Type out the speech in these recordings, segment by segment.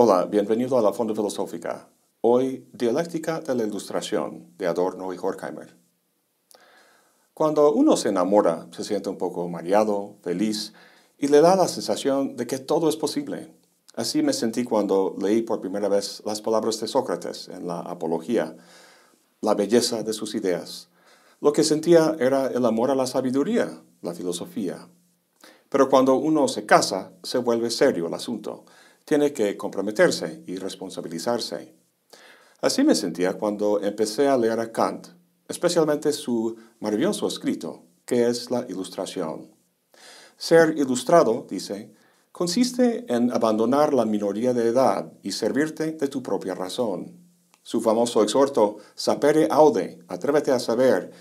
Hola, bienvenido a la Fonda Filosófica. Hoy, Dialéctica de la Ilustración, de Adorno y Horkheimer. Cuando uno se enamora, se siente un poco mareado, feliz, y le da la sensación de que todo es posible. Así me sentí cuando leí por primera vez las palabras de Sócrates en la Apología, la belleza de sus ideas. Lo que sentía era el amor a la sabiduría, la filosofía. Pero cuando uno se casa, se vuelve serio el asunto tiene que comprometerse y responsabilizarse. Así me sentía cuando empecé a leer a Kant, especialmente su maravilloso escrito, que es la ilustración. Ser ilustrado, dice, consiste en abandonar la minoría de edad y servirte de tu propia razón. Su famoso exhorto, sapere aude, atrévete a saber,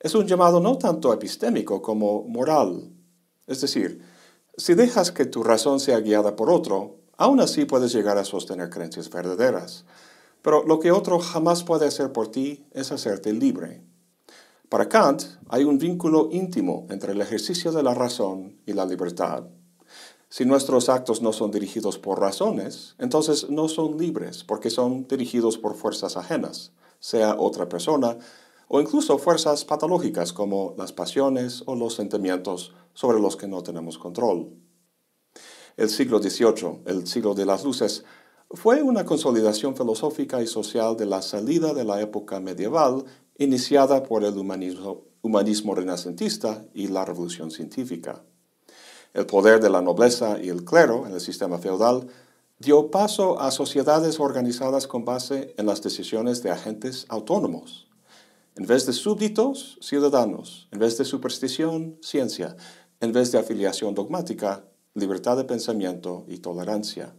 es un llamado no tanto epistémico como moral. Es decir, si dejas que tu razón sea guiada por otro, Aún así puedes llegar a sostener creencias verdaderas. Pero lo que otro jamás puede hacer por ti es hacerte libre. Para Kant hay un vínculo íntimo entre el ejercicio de la razón y la libertad. Si nuestros actos no son dirigidos por razones, entonces no son libres porque son dirigidos por fuerzas ajenas, sea otra persona o incluso fuerzas patológicas como las pasiones o los sentimientos sobre los que no tenemos control. El siglo XVIII, el siglo de las luces, fue una consolidación filosófica y social de la salida de la época medieval iniciada por el humanismo, renacentista y la revolución científica. El poder de la nobleza y el clero en el sistema feudal dio paso a sociedades organizadas con base en las decisiones de agentes autónomos. En vez de súbditos, ciudadanos. En vez de superstición, ciencia. En vez de afiliación dogmática, libertad de pensamiento y tolerancia.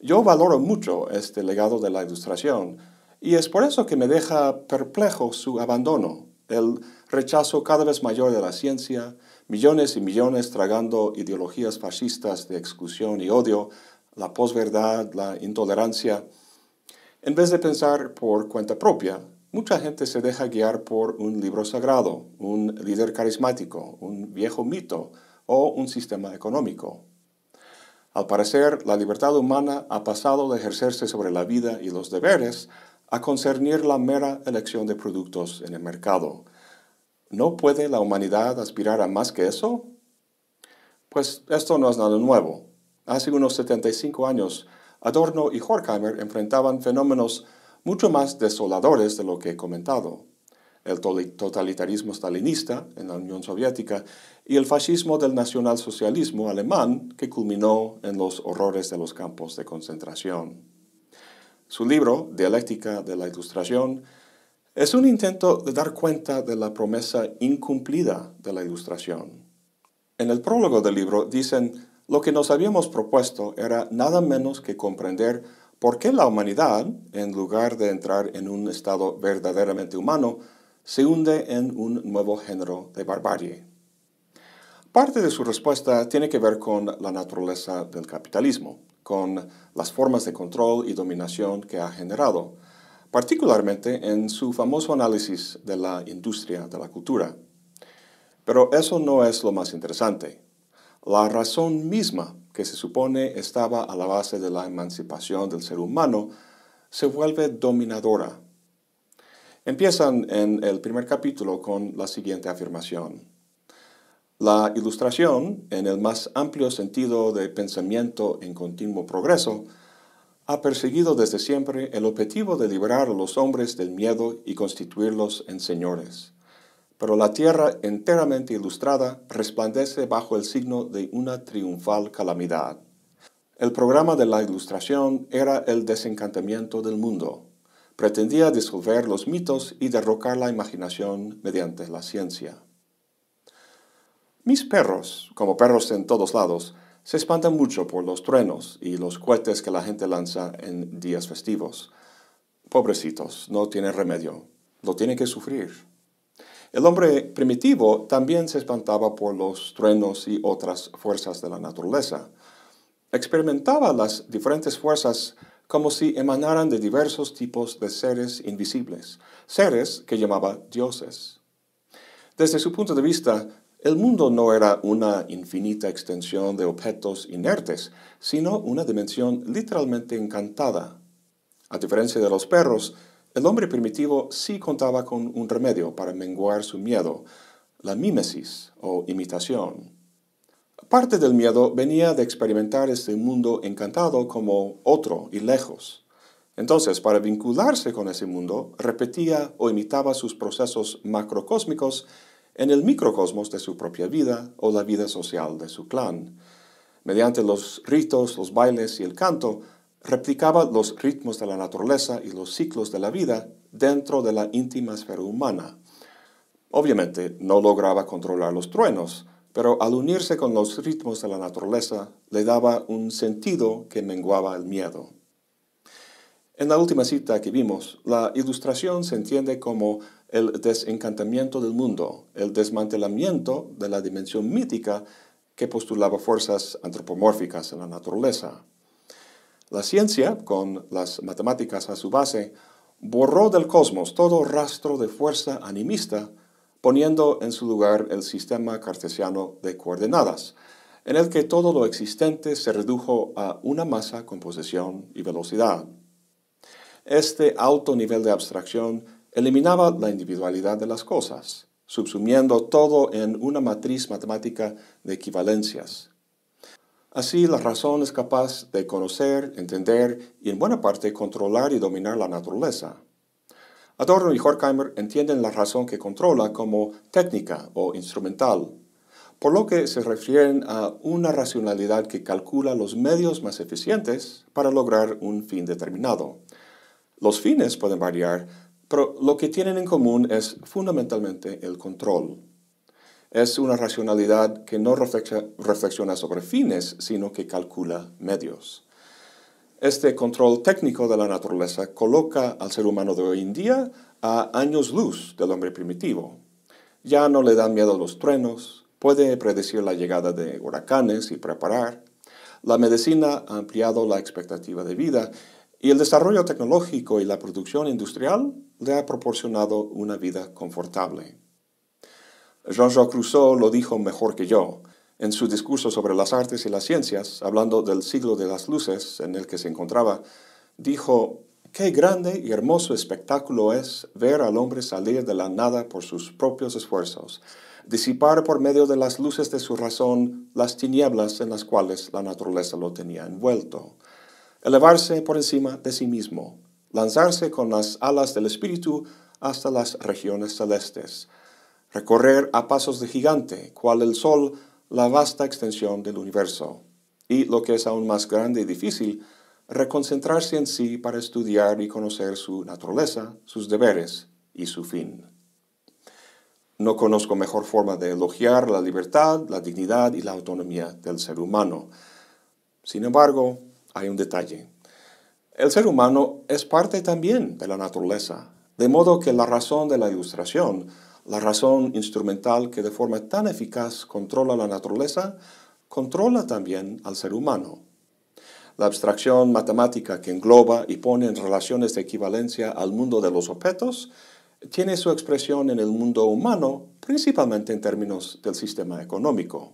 Yo valoro mucho este legado de la ilustración y es por eso que me deja perplejo su abandono, el rechazo cada vez mayor de la ciencia, millones y millones tragando ideologías fascistas de exclusión y odio, la posverdad, la intolerancia. En vez de pensar por cuenta propia, mucha gente se deja guiar por un libro sagrado, un líder carismático, un viejo mito, o un sistema económico. Al parecer, la libertad humana ha pasado de ejercerse sobre la vida y los deberes a concernir la mera elección de productos en el mercado. ¿No puede la humanidad aspirar a más que eso? Pues esto no es nada nuevo. Hace unos 75 años, Adorno y Horkheimer enfrentaban fenómenos mucho más desoladores de lo que he comentado el totalitarismo stalinista en la Unión Soviética y el fascismo del nacionalsocialismo alemán que culminó en los horrores de los campos de concentración. Su libro, Dialéctica de la Ilustración, es un intento de dar cuenta de la promesa incumplida de la Ilustración. En el prólogo del libro dicen, lo que nos habíamos propuesto era nada menos que comprender por qué la humanidad, en lugar de entrar en un estado verdaderamente humano, se hunde en un nuevo género de barbarie. Parte de su respuesta tiene que ver con la naturaleza del capitalismo, con las formas de control y dominación que ha generado, particularmente en su famoso análisis de la industria de la cultura. Pero eso no es lo más interesante. La razón misma que se supone estaba a la base de la emancipación del ser humano se vuelve dominadora Empiezan en el primer capítulo con la siguiente afirmación. La ilustración, en el más amplio sentido de pensamiento en continuo progreso, ha perseguido desde siempre el objetivo de liberar a los hombres del miedo y constituirlos en señores. Pero la tierra enteramente ilustrada resplandece bajo el signo de una triunfal calamidad. El programa de la ilustración era el desencantamiento del mundo, pretendía disolver los mitos y derrocar la imaginación mediante la ciencia. Mis perros, como perros en todos lados, se espantan mucho por los truenos y los cohetes que la gente lanza en días festivos. Pobrecitos, no tienen remedio, lo tienen que sufrir. El hombre primitivo también se espantaba por los truenos y otras fuerzas de la naturaleza. Experimentaba las diferentes fuerzas como si emanaran de diversos tipos de seres invisibles, seres que llamaba dioses. Desde su punto de vista, el mundo no era una infinita extensión de objetos inertes, sino una dimensión literalmente encantada. A diferencia de los perros, el hombre primitivo sí contaba con un remedio para menguar su miedo, la mímesis o imitación. Parte del miedo venía de experimentar este mundo encantado como otro y lejos. Entonces, para vincularse con ese mundo, repetía o imitaba sus procesos macrocósmicos en el microcosmos de su propia vida o la vida social de su clan. Mediante los ritos, los bailes y el canto, replicaba los ritmos de la naturaleza y los ciclos de la vida dentro de la íntima esfera humana. Obviamente no lograba controlar los truenos, pero al unirse con los ritmos de la naturaleza le daba un sentido que menguaba el miedo. En la última cita que vimos, la ilustración se entiende como el desencantamiento del mundo, el desmantelamiento de la dimensión mítica que postulaba fuerzas antropomórficas en la naturaleza. La ciencia, con las matemáticas a su base, borró del cosmos todo rastro de fuerza animista, poniendo en su lugar el sistema cartesiano de coordenadas, en el que todo lo existente se redujo a una masa con posición y velocidad. Este alto nivel de abstracción eliminaba la individualidad de las cosas, subsumiendo todo en una matriz matemática de equivalencias. Así, la razón es capaz de conocer, entender y en buena parte controlar y dominar la naturaleza. Adorno y Horkheimer entienden la razón que controla como técnica o instrumental, por lo que se refieren a una racionalidad que calcula los medios más eficientes para lograr un fin determinado. Los fines pueden variar, pero lo que tienen en común es fundamentalmente el control. Es una racionalidad que no reflexiona sobre fines, sino que calcula medios. Este control técnico de la naturaleza coloca al ser humano de hoy en día a años luz del hombre primitivo. Ya no le dan miedo los truenos, puede predecir la llegada de huracanes y preparar. La medicina ha ampliado la expectativa de vida y el desarrollo tecnológico y la producción industrial le ha proporcionado una vida confortable. Jean-Jacques Rousseau lo dijo mejor que yo en su discurso sobre las artes y las ciencias, hablando del siglo de las luces en el que se encontraba, dijo, qué grande y hermoso espectáculo es ver al hombre salir de la nada por sus propios esfuerzos, disipar por medio de las luces de su razón las tinieblas en las cuales la naturaleza lo tenía envuelto elevarse por encima de sí mismo, lanzarse con las alas del espíritu hasta las regiones celestes, recorrer a pasos de gigante, cual el sol, la vasta extensión del universo, y lo que es aún más grande y difícil, reconcentrarse en sí para estudiar y conocer su naturaleza, sus deberes y su fin. No conozco mejor forma de elogiar la libertad, la dignidad y la autonomía del ser humano. Sin embargo, hay un detalle. El ser humano es parte también de la naturaleza, de modo que la razón de la ilustración, la razón instrumental que de forma tan eficaz controla la naturaleza, controla también al ser humano. La abstracción matemática que engloba y pone en relaciones de equivalencia al mundo de los objetos tiene su expresión en el mundo humano, principalmente en términos del sistema económico.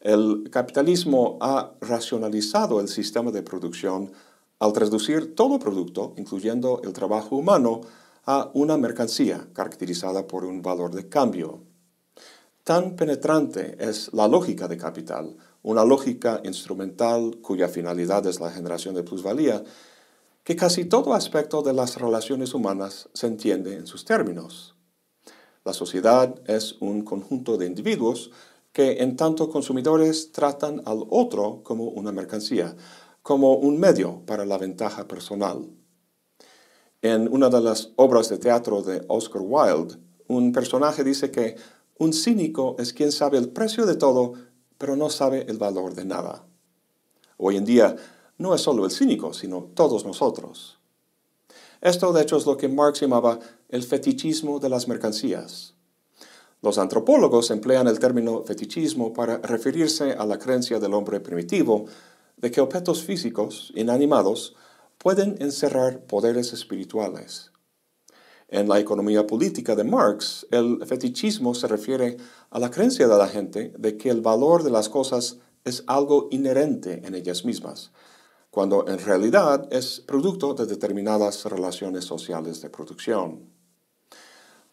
El capitalismo ha racionalizado el sistema de producción al traducir todo producto, incluyendo el trabajo humano, a una mercancía caracterizada por un valor de cambio. Tan penetrante es la lógica de capital, una lógica instrumental cuya finalidad es la generación de plusvalía, que casi todo aspecto de las relaciones humanas se entiende en sus términos. La sociedad es un conjunto de individuos que en tanto consumidores tratan al otro como una mercancía, como un medio para la ventaja personal. En una de las obras de teatro de Oscar Wilde, un personaje dice que un cínico es quien sabe el precio de todo, pero no sabe el valor de nada. Hoy en día no es solo el cínico, sino todos nosotros. Esto de hecho es lo que Marx llamaba el fetichismo de las mercancías. Los antropólogos emplean el término fetichismo para referirse a la creencia del hombre primitivo de que objetos físicos, inanimados, pueden encerrar poderes espirituales. En la economía política de Marx, el fetichismo se refiere a la creencia de la gente de que el valor de las cosas es algo inherente en ellas mismas, cuando en realidad es producto de determinadas relaciones sociales de producción.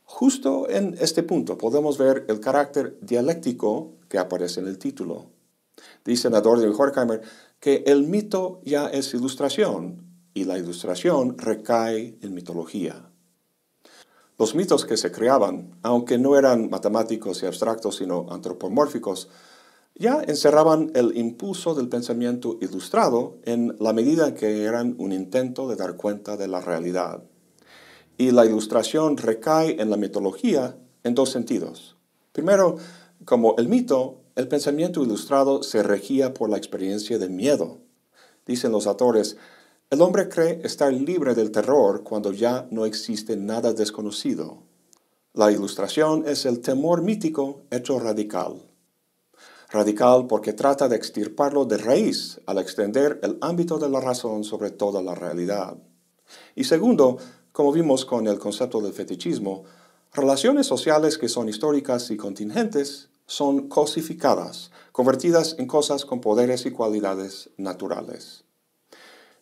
Justo en este punto podemos ver el carácter dialéctico que aparece en el título. Dice Nador de Horkheimer que el mito ya es ilustración y la ilustración recae en mitología. Los mitos que se creaban, aunque no eran matemáticos y abstractos, sino antropomórficos, ya encerraban el impulso del pensamiento ilustrado en la medida que eran un intento de dar cuenta de la realidad. Y la ilustración recae en la mitología en dos sentidos. Primero, como el mito, el pensamiento ilustrado se regía por la experiencia de miedo. Dicen los autores, el hombre cree estar libre del terror cuando ya no existe nada desconocido. La ilustración es el temor mítico hecho radical. Radical porque trata de extirparlo de raíz al extender el ámbito de la razón sobre toda la realidad. Y segundo, como vimos con el concepto del fetichismo, relaciones sociales que son históricas y contingentes son cosificadas, convertidas en cosas con poderes y cualidades naturales.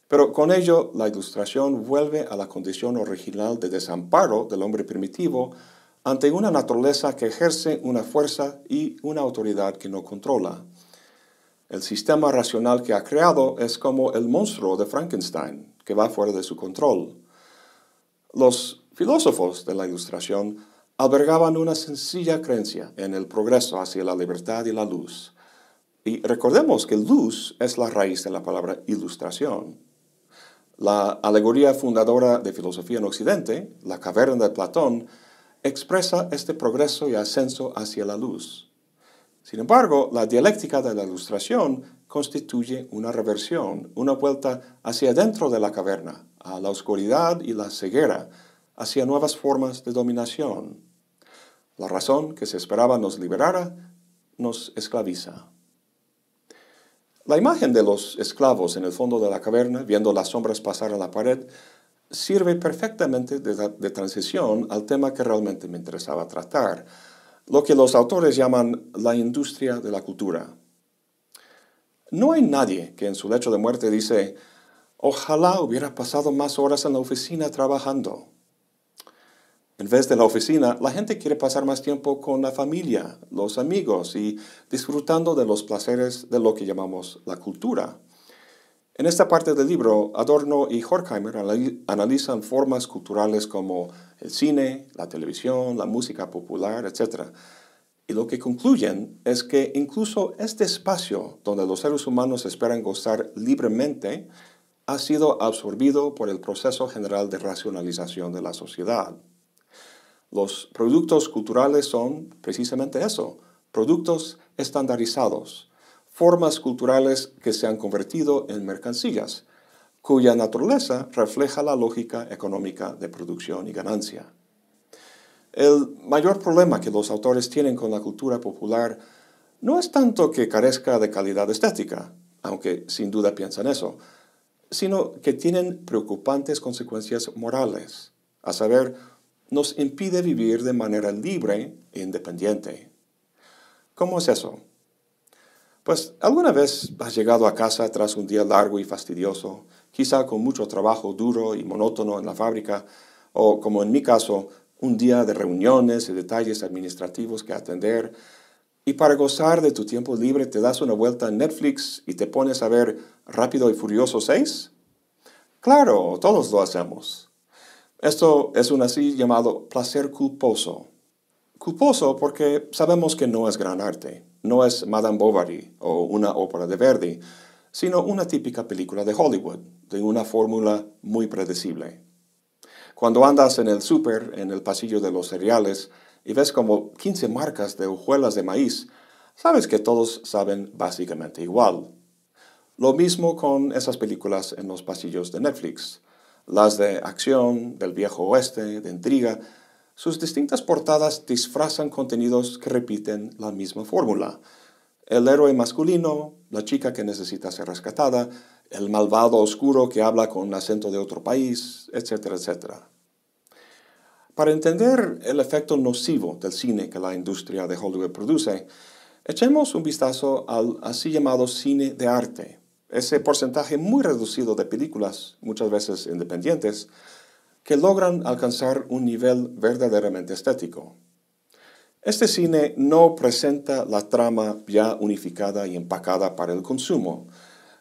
Pero con ello la ilustración vuelve a la condición original de desamparo del hombre primitivo ante una naturaleza que ejerce una fuerza y una autoridad que no controla. El sistema racional que ha creado es como el monstruo de Frankenstein, que va fuera de su control. Los filósofos de la Ilustración albergaban una sencilla creencia en el progreso hacia la libertad y la luz. Y recordemos que luz es la raíz de la palabra ilustración. La alegoría fundadora de filosofía en Occidente, la caverna de Platón, expresa este progreso y ascenso hacia la luz. Sin embargo, la dialéctica de la ilustración constituye una reversión, una vuelta hacia dentro de la caverna, a la oscuridad y la ceguera, hacia nuevas formas de dominación. La razón que se esperaba nos liberara nos esclaviza. La imagen de los esclavos en el fondo de la caverna, viendo las sombras pasar a la pared, sirve perfectamente de, transición al tema que realmente me interesaba tratar, lo que los autores llaman la industria de la cultura. No hay nadie que en su lecho de muerte dice, ojalá hubiera pasado más horas en la oficina trabajando. En vez de la oficina, la gente quiere pasar más tiempo con la familia, los amigos y disfrutando de los placeres de lo que llamamos la cultura. En esta parte del libro, Adorno y Horkheimer analizan formas culturales como el cine, la televisión, la música popular, etc. Y lo que concluyen es que incluso este espacio donde los seres humanos esperan gozar libremente ha sido absorbido por el proceso general de racionalización de la sociedad. Los productos culturales son precisamente eso, productos estandarizados, formas culturales que se han convertido en mercancías, cuya naturaleza refleja la lógica económica de producción y ganancia. El mayor problema que los autores tienen con la cultura popular no es tanto que carezca de calidad estética, aunque sin duda piensan eso, sino que tienen preocupantes consecuencias morales, a saber, nos impide vivir de manera libre e independiente. ¿Cómo es eso? Pues alguna vez has llegado a casa tras un día largo y fastidioso, quizá con mucho trabajo duro y monótono en la fábrica, o como en mi caso, un día de reuniones y detalles administrativos que atender, y para gozar de tu tiempo libre te das una vuelta en Netflix y te pones a ver Rápido y Furioso 6? Claro, todos lo hacemos. Esto es un así llamado placer culposo. Culposo porque sabemos que no es gran arte, no es Madame Bovary o una ópera de Verdi, sino una típica película de Hollywood, de una fórmula muy predecible. Cuando andas en el súper, en el pasillo de los cereales, y ves como 15 marcas de hojuelas de maíz, sabes que todos saben básicamente igual. Lo mismo con esas películas en los pasillos de Netflix las de acción, del viejo oeste, de intriga, sus distintas portadas disfrazan contenidos que repiten la misma fórmula. El héroe masculino, la chica que necesita ser rescatada, el malvado oscuro que habla con acento de otro país, etcétera, etcétera. Para entender el efecto nocivo del cine que la industria de Hollywood produce, echemos un vistazo al así llamado cine de arte, ese porcentaje muy reducido de películas, muchas veces independientes, que logran alcanzar un nivel verdaderamente estético. Este cine no presenta la trama ya unificada y empacada para el consumo,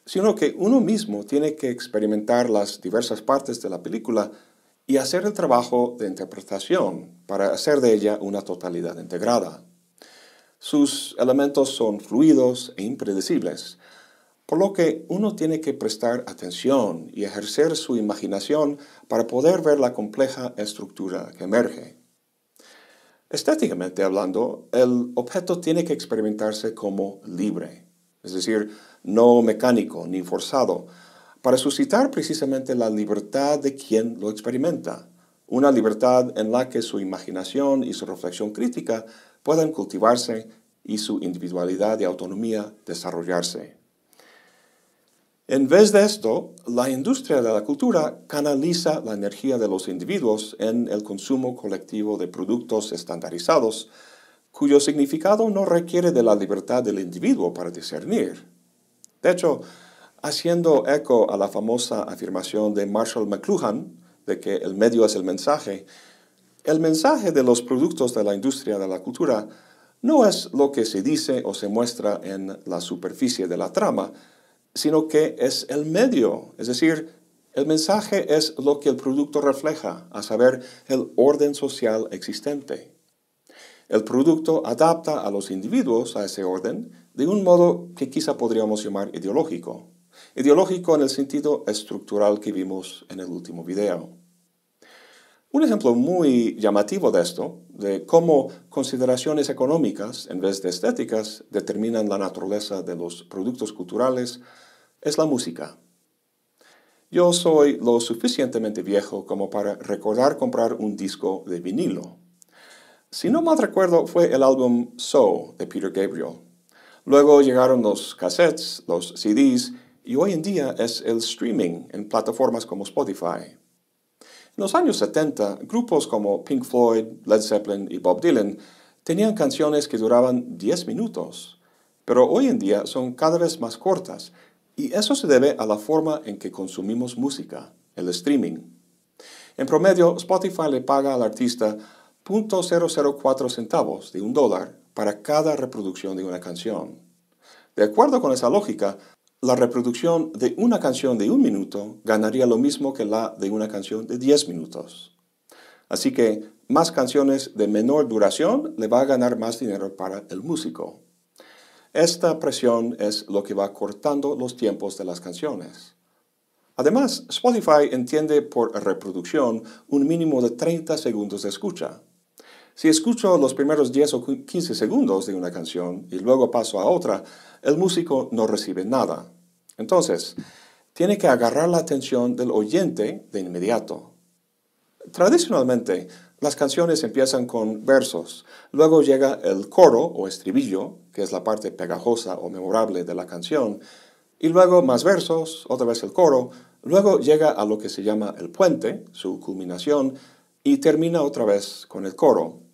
sino que uno mismo tiene que experimentar las diversas partes de la película y hacer el trabajo de interpretación para hacer de ella una totalidad integrada. Sus elementos son fluidos e impredecibles, por lo que uno tiene que prestar atención y ejercer su imaginación para poder ver la compleja estructura que emerge. Estéticamente hablando, el objeto tiene que experimentarse como libre, es decir, no mecánico ni forzado, para suscitar precisamente la libertad de quien lo experimenta, una libertad en la que su imaginación y su reflexión crítica puedan cultivarse y su individualidad y autonomía desarrollarse. En vez de esto, la industria de la cultura canaliza la energía de los individuos en el consumo colectivo de productos estandarizados, cuyo significado no requiere de la libertad del individuo para discernir. De hecho, haciendo eco a la famosa afirmación de Marshall McLuhan de que el medio es el mensaje, el mensaje de los productos de la industria de la cultura no es lo que se dice o se muestra en la superficie de la trama, sino que es el medio, es decir, el mensaje es lo que el producto refleja, a saber, el orden social existente. El producto adapta a los individuos a ese orden de un modo que quizá podríamos llamar ideológico. Ideológico en el sentido estructural que vimos en el último video. Un ejemplo muy llamativo de esto, de cómo consideraciones económicas en vez de estéticas determinan la naturaleza de los productos culturales, es la música. Yo soy lo suficientemente viejo como para recordar comprar un disco de vinilo. Si no mal recuerdo, fue el álbum So de Peter Gabriel. Luego llegaron los cassettes, los CDs, y hoy en día es el streaming en plataformas como Spotify. En los años 70, grupos como Pink Floyd, Led Zeppelin y Bob Dylan tenían canciones que duraban 10 minutos, pero hoy en día son cada vez más cortas, y eso se debe a la forma en que consumimos música, el streaming. En promedio, Spotify le paga al artista 0.004 centavos de un dólar para cada reproducción de una canción. De acuerdo con esa lógica, la reproducción de una canción de un minuto ganaría lo mismo que la de una canción de 10 minutos. Así que más canciones de menor duración le va a ganar más dinero para el músico. Esta presión es lo que va cortando los tiempos de las canciones. Además, Spotify entiende por reproducción un mínimo de 30 segundos de escucha. Si escucho los primeros 10 o 15 segundos de una canción y luego paso a otra, el músico no recibe nada. Entonces, tiene que agarrar la atención del oyente de inmediato. Tradicionalmente, las canciones empiezan con versos, luego llega el coro o estribillo, que es la parte pegajosa o memorable de la canción, y luego más versos, otra vez el coro, luego llega a lo que se llama el puente, su culminación, y termina otra vez con el coro.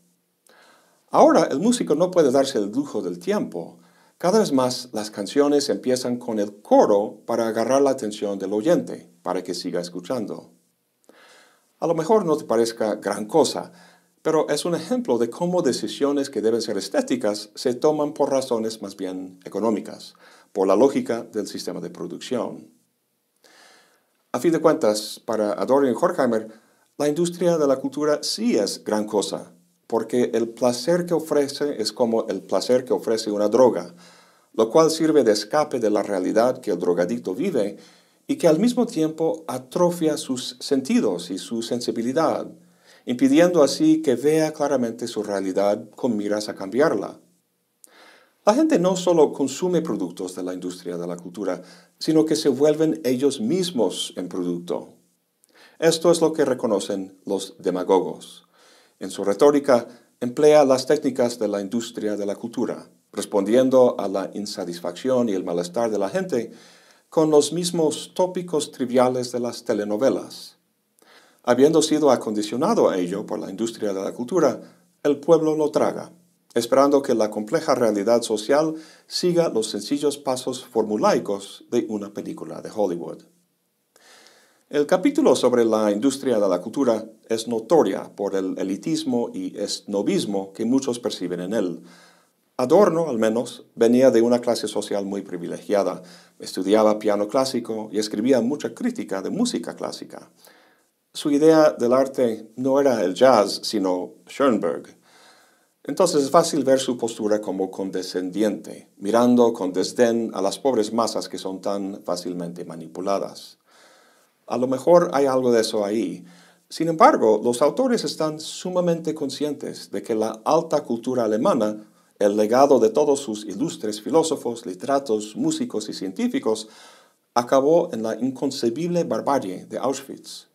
Ahora el músico no puede darse el lujo del tiempo. Cada vez más las canciones empiezan con el coro para agarrar la atención del oyente, para que siga escuchando. A lo mejor no te parezca gran cosa, pero es un ejemplo de cómo decisiones que deben ser estéticas se toman por razones más bien económicas, por la lógica del sistema de producción. A fin de cuentas, para Dorian Horkheimer, la industria de la cultura sí es gran cosa, porque el placer que ofrece es como el placer que ofrece una droga, lo cual sirve de escape de la realidad que el drogadicto vive y que al mismo tiempo atrofia sus sentidos y su sensibilidad, impidiendo así que vea claramente su realidad con miras a cambiarla. La gente no solo consume productos de la industria de la cultura, sino que se vuelven ellos mismos en producto. Esto es lo que reconocen los demagogos. En su retórica emplea las técnicas de la industria de la cultura, respondiendo a la insatisfacción y el malestar de la gente con los mismos tópicos triviales de las telenovelas. Habiendo sido acondicionado a ello por la industria de la cultura, el pueblo lo traga, esperando que la compleja realidad social siga los sencillos pasos formulaicos de una película de Hollywood. El capítulo sobre la industria de la cultura es notoria por el elitismo y esnovismo que muchos perciben en él. Adorno, al menos, venía de una clase social muy privilegiada. Estudiaba piano clásico y escribía mucha crítica de música clásica. Su idea del arte no era el jazz, sino Schoenberg. Entonces es fácil ver su postura como condescendiente, mirando con desdén a las pobres masas que son tan fácilmente manipuladas. A lo mejor hay algo de eso ahí. Sin embargo, los autores están sumamente conscientes de que la alta cultura alemana, el legado de todos sus ilustres filósofos, literatos, músicos y científicos, acabó en la inconcebible barbarie de Auschwitz.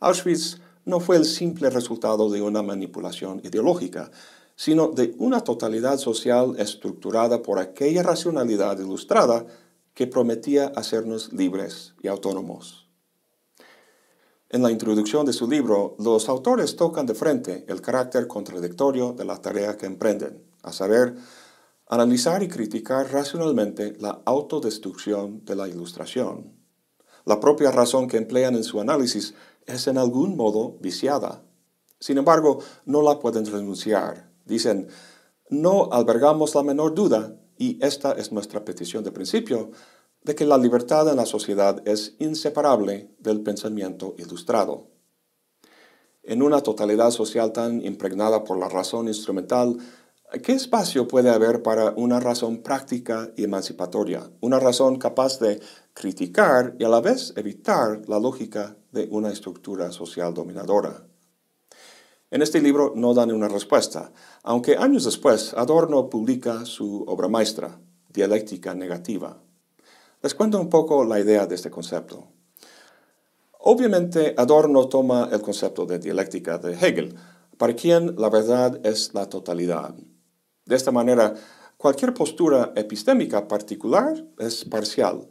Auschwitz no fue el simple resultado de una manipulación ideológica, sino de una totalidad social estructurada por aquella racionalidad ilustrada que prometía hacernos libres y autónomos. En la introducción de su libro, los autores tocan de frente el carácter contradictorio de la tarea que emprenden, a saber, analizar y criticar racionalmente la autodestrucción de la ilustración. La propia razón que emplean en su análisis es en algún modo viciada. Sin embargo, no la pueden renunciar. Dicen, no albergamos la menor duda, y esta es nuestra petición de principio, de que la libertad en la sociedad es inseparable del pensamiento ilustrado. En una totalidad social tan impregnada por la razón instrumental, ¿qué espacio puede haber para una razón práctica y emancipatoria? Una razón capaz de criticar y a la vez evitar la lógica de una estructura social dominadora. En este libro no dan una respuesta, aunque años después Adorno publica su obra maestra, Dialéctica Negativa. Les cuento un poco la idea de este concepto. Obviamente, Adorno toma el concepto de dialéctica de Hegel, para quien la verdad es la totalidad. De esta manera, cualquier postura epistémica particular es parcial.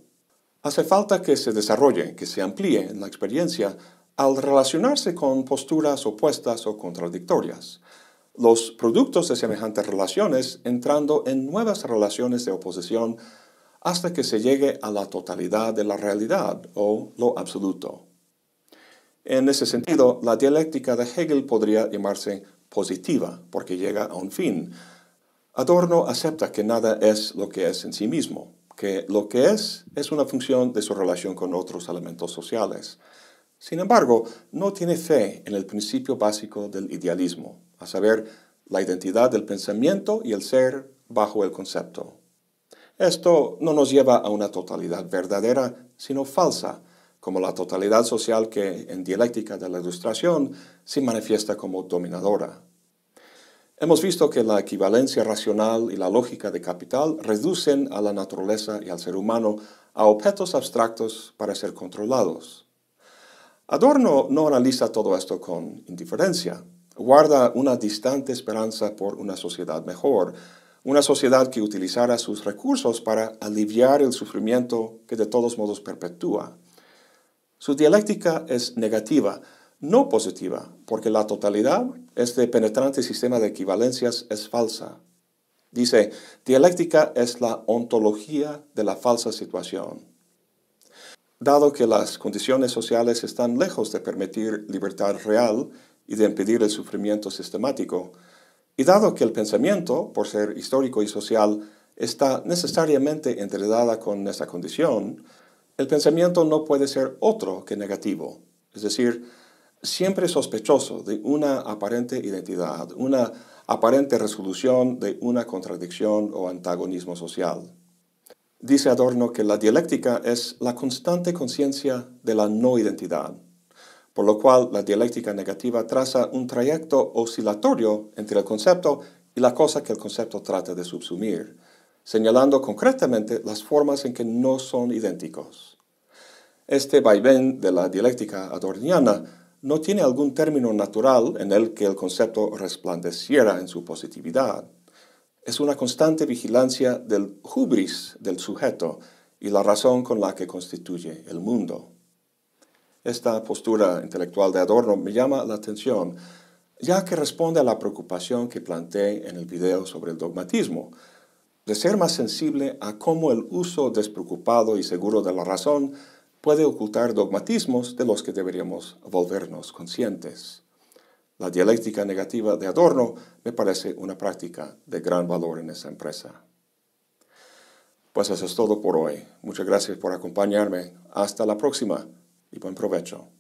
Hace falta que se desarrolle, que se amplíe en la experiencia al relacionarse con posturas opuestas o contradictorias. Los productos de semejantes relaciones entrando en nuevas relaciones de oposición hasta que se llegue a la totalidad de la realidad o lo absoluto. En ese sentido, la dialéctica de Hegel podría llamarse positiva, porque llega a un fin. Adorno acepta que nada es lo que es en sí mismo, que lo que es es una función de su relación con otros elementos sociales. Sin embargo, no tiene fe en el principio básico del idealismo, a saber, la identidad del pensamiento y el ser bajo el concepto. Esto no nos lleva a una totalidad verdadera, sino falsa, como la totalidad social que en dialéctica de la ilustración se manifiesta como dominadora. Hemos visto que la equivalencia racional y la lógica de capital reducen a la naturaleza y al ser humano a objetos abstractos para ser controlados. Adorno no analiza todo esto con indiferencia, guarda una distante esperanza por una sociedad mejor, una sociedad que utilizara sus recursos para aliviar el sufrimiento que de todos modos perpetúa. Su dialéctica es negativa, no positiva, porque la totalidad, este penetrante sistema de equivalencias, es falsa. Dice, dialéctica es la ontología de la falsa situación. Dado que las condiciones sociales están lejos de permitir libertad real y de impedir el sufrimiento sistemático, y dado que el pensamiento, por ser histórico y social, está necesariamente enredada con esta condición, el pensamiento no puede ser otro que negativo, es decir, siempre sospechoso de una aparente identidad, una aparente resolución de una contradicción o antagonismo social. Dice Adorno que la dialéctica es la constante conciencia de la no identidad, por lo cual la dialéctica negativa traza un trayecto oscilatorio entre el concepto y la cosa que el concepto trata de subsumir, señalando concretamente las formas en que no son idénticos. Este vaivén de la dialéctica adorniana no tiene algún término natural en el que el concepto resplandeciera en su positividad. Es una constante vigilancia del hubris del sujeto y la razón con la que constituye el mundo. Esta postura intelectual de Adorno me llama la atención, ya que responde a la preocupación que planteé en el video sobre el dogmatismo, de ser más sensible a cómo el uso despreocupado y seguro de la razón puede ocultar dogmatismos de los que deberíamos volvernos conscientes. La dialéctica negativa de Adorno me parece una práctica de gran valor en esa empresa. Pues eso es todo por hoy. Muchas gracias por acompañarme. Hasta la próxima I può in provecho.